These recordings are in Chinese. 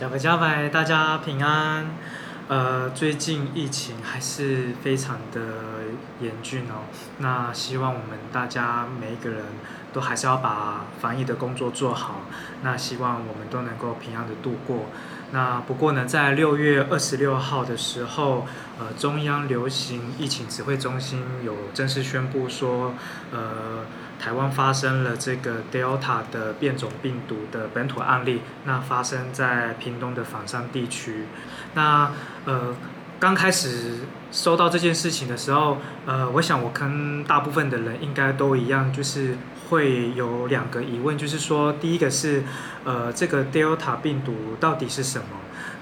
加拜加拜，大家平安。呃，最近疫情还是非常的严峻哦。那希望我们大家每一个人都还是要把防疫的工作做好。那希望我们都能够平安的度过。那不过呢，在六月二十六号的时候，呃，中央流行疫情指挥中心有正式宣布说，呃。台湾发生了这个 Delta 的变种病毒的本土案例，那发生在屏东的仿山地区。那呃，刚开始收到这件事情的时候，呃，我想我跟大部分的人应该都一样，就是会有两个疑问，就是说，第一个是，呃，这个 Delta 病毒到底是什么？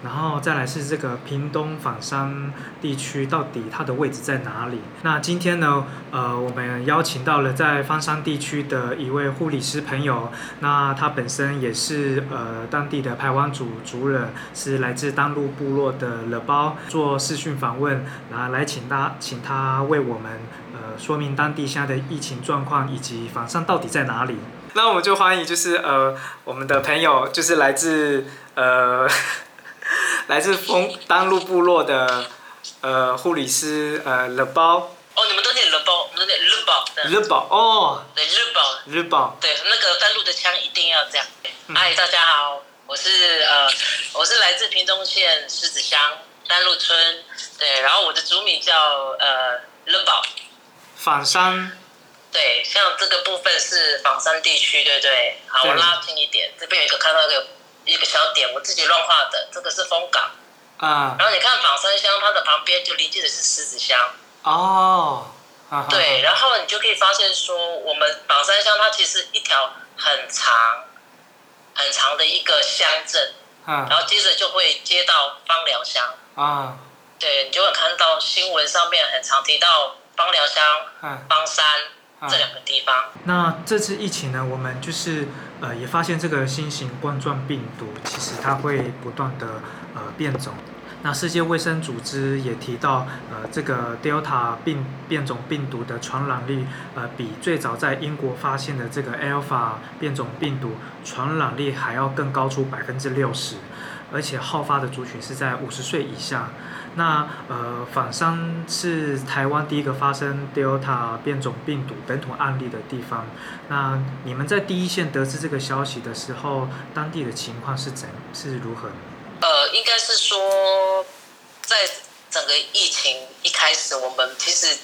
然后再来是这个屏东仿山地区到底它的位置在哪里？那今天呢，呃，我们邀请到了在方山地区的一位护理师朋友，那他本身也是呃当地的排湾族族人，是来自丹路部落的了包，做视讯访问，然后来请他请他为我们呃说明当地现在的疫情状况以及仿山到底在哪里。那我们就欢迎就是呃我们的朋友就是来自呃。来自丰丹路部落的呃护理师呃乐包。哦，你们都念乐包，我们都念日宝。日宝哦。对日宝。日宝。对，那个丹路的腔一定要这样。嗨，大家好，我是呃我是来自屏东县狮子乡丹路村，对，然后我的族名叫呃日宝。仿山。对，像这个部分是仿山地区，对不对？好，我拉近一点，这边有一个看到一个。一个小点，我自己乱画的。这个是风港，啊。然后你看仿山乡，它的旁边就临近的是狮子乡。哦。对，然后你就可以发现说，我们榜山乡它其实一条很长、很长的一个乡镇。啊。然后接着就会接到芳寮乡。啊。对，你就会看到新闻上面很常提到芳寮乡、芳山这两个地方。那这次疫情呢，我们就是。呃，也发现这个新型冠状病毒其实它会不断的呃变种。那世界卫生组织也提到，呃，这个 Delta 病变种病毒的传染力，呃，比最早在英国发现的这个 Alpha 变种病毒传染力还要更高出百分之六十，而且好发的族群是在五十岁以下。那呃，仿山是台湾第一个发生 Delta 变种病毒本土案例的地方。那你们在第一线得知这个消息的时候，当地的情况是怎是如何？呃，应该是说，在整个疫情一开始，我们其实，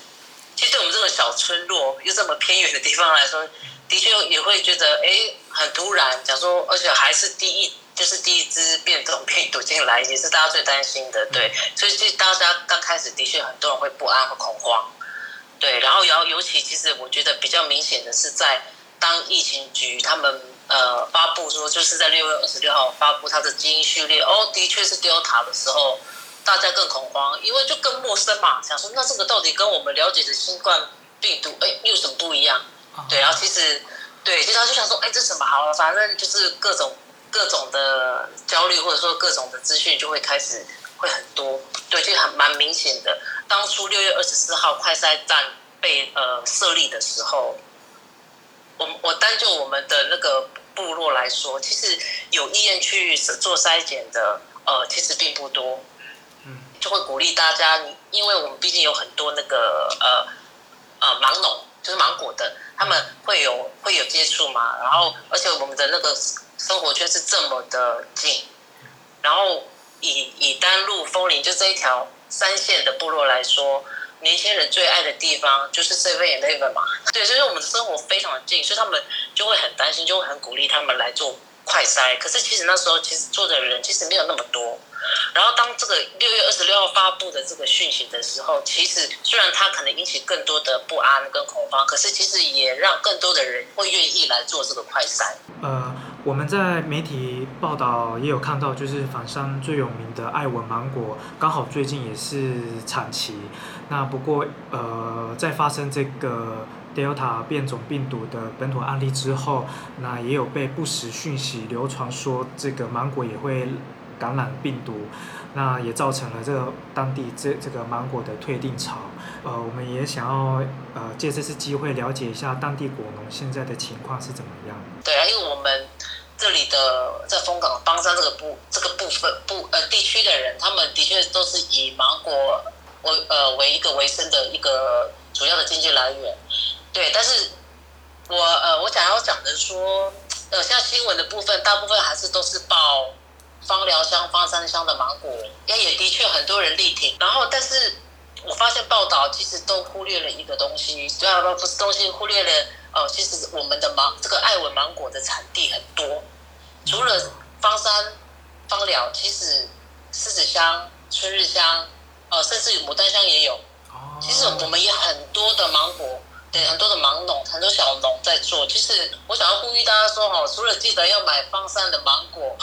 其实对我们这个小村落又这么偏远的地方来说，的确也会觉得，哎，很突然。讲说，而且还是第一。就是第一支变种病毒进来，也是大家最担心的，对。所以，就大家刚开始的确很多人会不安和恐慌，对。然后，然后尤其其实我觉得比较明显的是，在当疫情局他们呃发布说，就是在六月二十六号发布它的基因序列，哦，的确是 Delta 的时候，大家更恐慌，因为就更陌生嘛，想说那这个到底跟我们了解的新冠病毒，哎，有什么不一样？对。然后其实，对，其实他就想说，哎，这什么好了，反正就是各种。各种的焦虑，或者说各种的资讯就会开始会很多，对，就很蛮明显的。当初六月二十四号快筛站被呃设立的时候，我我单就我们的那个部落来说，其实有意愿去做筛检的，呃，其实并不多。嗯，就会鼓励大家，因为我们毕竟有很多那个呃呃芒农，就是芒果的，他们会有会有接触嘛，然后而且我们的那个。生活圈是这么的近，然后以以丹路枫林就这一条三线的部落来说，年轻人最爱的地方就是 Seven Eleven 嘛，对，所以我们的生活非常的近，所以他们就会很担心，就会很鼓励他们来做快筛。可是其实那时候其实做的人其实没有那么多。然后当这个六月二十六号发布的这个讯息的时候，其实虽然它可能引起更多的不安跟恐慌，可是其实也让更多的人会愿意来做这个快筛。呃。我们在媒体报道也有看到，就是仿山最有名的爱文芒果，刚好最近也是产期。那不过，呃，在发生这个 Delta 变种病毒的本土案例之后，那也有被不实讯息流传说这个芒果也会感染病毒，那也造成了这个当地这这个芒果的退订潮。呃，我们也想要呃借这次机会了解一下当地果农现在的情况是怎么样。对啊，因为我们。这里的在丰港邦山这个部这个部分部呃地区的人，他们的确都是以芒果为呃为一个维生的一个主要的经济来源。对，但是我呃我想要讲的说，呃像新闻的部分，大部分还是都是报芳疗香、芳山香的芒果，也也的确很多人力挺。然后，但是我发现报道其实都忽略了一个东西，对啊，不是东西，忽略了呃，其实我们的芒这个爱文芒果的产地很多，除了芳山芳疗，其实狮子香、春日香，呃，甚至牡丹香也有。哦，其实我们也很多的芒果，对很多的芒农，很多小农在做。其实我想要呼吁大家说，哈，除了记得要买方山的芒果，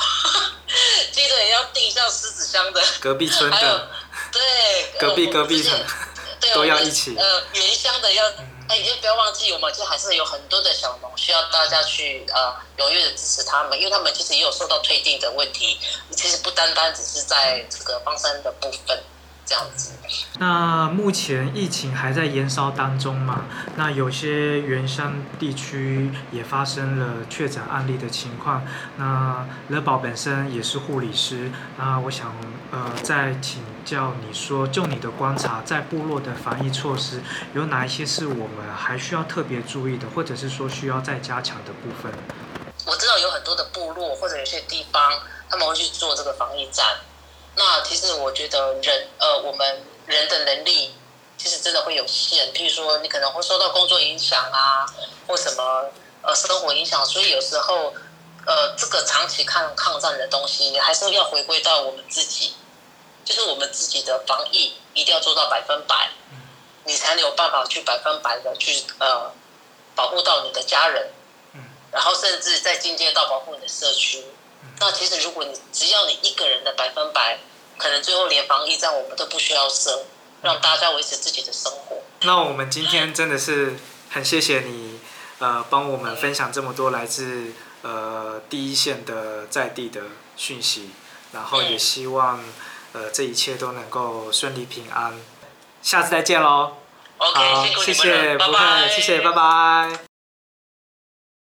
记得也要订像狮子香的，隔壁村还有的对隔壁呃隔壁村对都要一起呃，原乡的要。嗯哎，也不要忘记，我们就还是有很多的小农需要大家去呃踊跃的支持他们，因为他们其实也有受到退订的问题。其实不单单只是在这个方山的部分这样子。那目前疫情还在延烧当中嘛？那有些原乡地区也发生了确诊案例的情况。那乐宝本身也是护理师，那我想呃再请教你说，就你的观察，在部落的防疫措施有哪一些是我们还需要特别注意的，或者是说需要再加强的部分？我知道有很多的部落或者有些地方他们会去做这个防疫站。那其实我觉得人呃，我们人的能力其实真的会有限。譬如说，你可能会受到工作影响啊，或什么呃生活影响，所以有时候呃这个长期抗抗战的东西，还是要回归到我们自己，就是我们自己的防疫一定要做到百分百，你才能有办法去百分百的去呃保护到你的家人。然后甚至再进阶到保护你的社区。那其实如果你只要你一个人的百分百，可能最后连防疫站我们都不需要设，让大家维持自己的生活。那我们今天真的是很谢谢你，呃，帮我们分享这么多来自呃第一线的在地的讯息，然后也希望呃这一切都能够顺利平安。下次再见喽。OK，好，谢谢，不拜拜会，谢谢，拜拜。